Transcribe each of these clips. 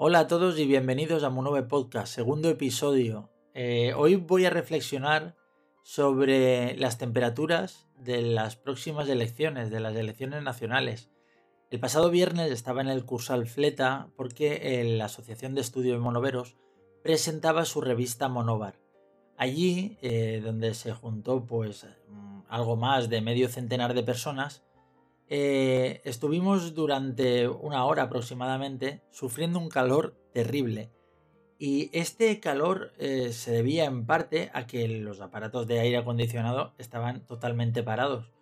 Hola a todos y bienvenidos a Monove Podcast, segundo episodio. Eh, hoy voy a reflexionar sobre las temperaturas de las próximas elecciones, de las elecciones nacionales. El pasado viernes estaba en el Cursal Fleta porque la Asociación de Estudio de Monoveros presentaba su revista Monovar. Allí, eh, donde se juntó pues mm, algo más de medio centenar de personas, eh, estuvimos durante una hora aproximadamente sufriendo un calor terrible. Y este calor eh, se debía en parte a que los aparatos de aire acondicionado estaban totalmente parados.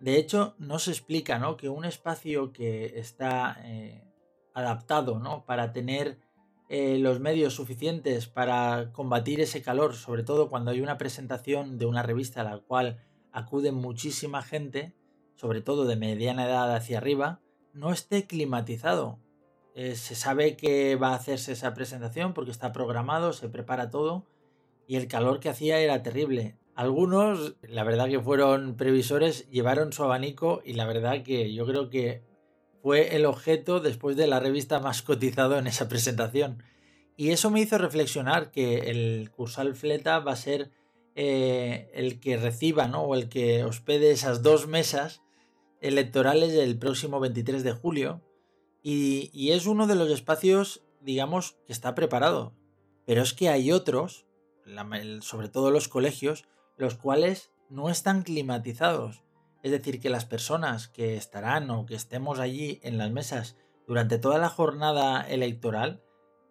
De hecho, no se explica ¿no? que un espacio que está eh, adaptado ¿no? para tener los medios suficientes para combatir ese calor, sobre todo cuando hay una presentación de una revista a la cual acude muchísima gente, sobre todo de mediana edad hacia arriba, no esté climatizado. Eh, se sabe que va a hacerse esa presentación porque está programado, se prepara todo y el calor que hacía era terrible. Algunos, la verdad que fueron previsores, llevaron su abanico y la verdad que yo creo que fue el objeto después de la revista más cotizado en esa presentación. Y eso me hizo reflexionar que el Cursal Fleta va a ser eh, el que reciba, ¿no? O el que hospede esas dos mesas electorales del próximo 23 de julio. Y, es uno de los espacios, digamos, que está preparado. Pero es que hay otros, sobre todo los colegios, los cuales no están climatizados. Es decir, que las personas que estarán o que estemos allí en las mesas durante toda la jornada electoral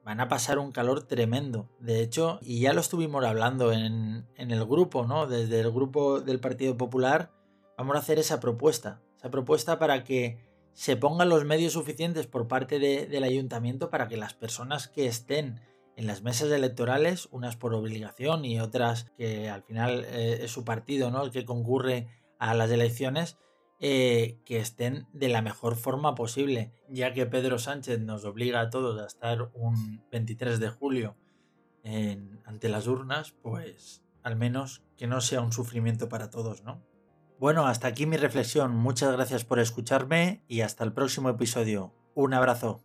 van a pasar un calor tremendo. De hecho, y ya lo estuvimos hablando en, el grupo, ¿no? Desde el grupo del Partido Popular, vamos a hacer esa propuesta. Esa propuesta para que se pongan los medios suficientes por parte del ayuntamiento para que las personas que estén en las mesas electorales, unas por obligación y otras que al final eh, es su partido, ¿no? El que concurre a las elecciones, eh, que estén de la mejor forma posible, ya que Pedro Sánchez nos obliga a todos a estar un 23 de julio ante las urnas, pues al menos que no sea un sufrimiento para todos, ¿no? Bueno, hasta aquí mi reflexión. Muchas gracias por escucharme y hasta el próximo episodio. Un abrazo.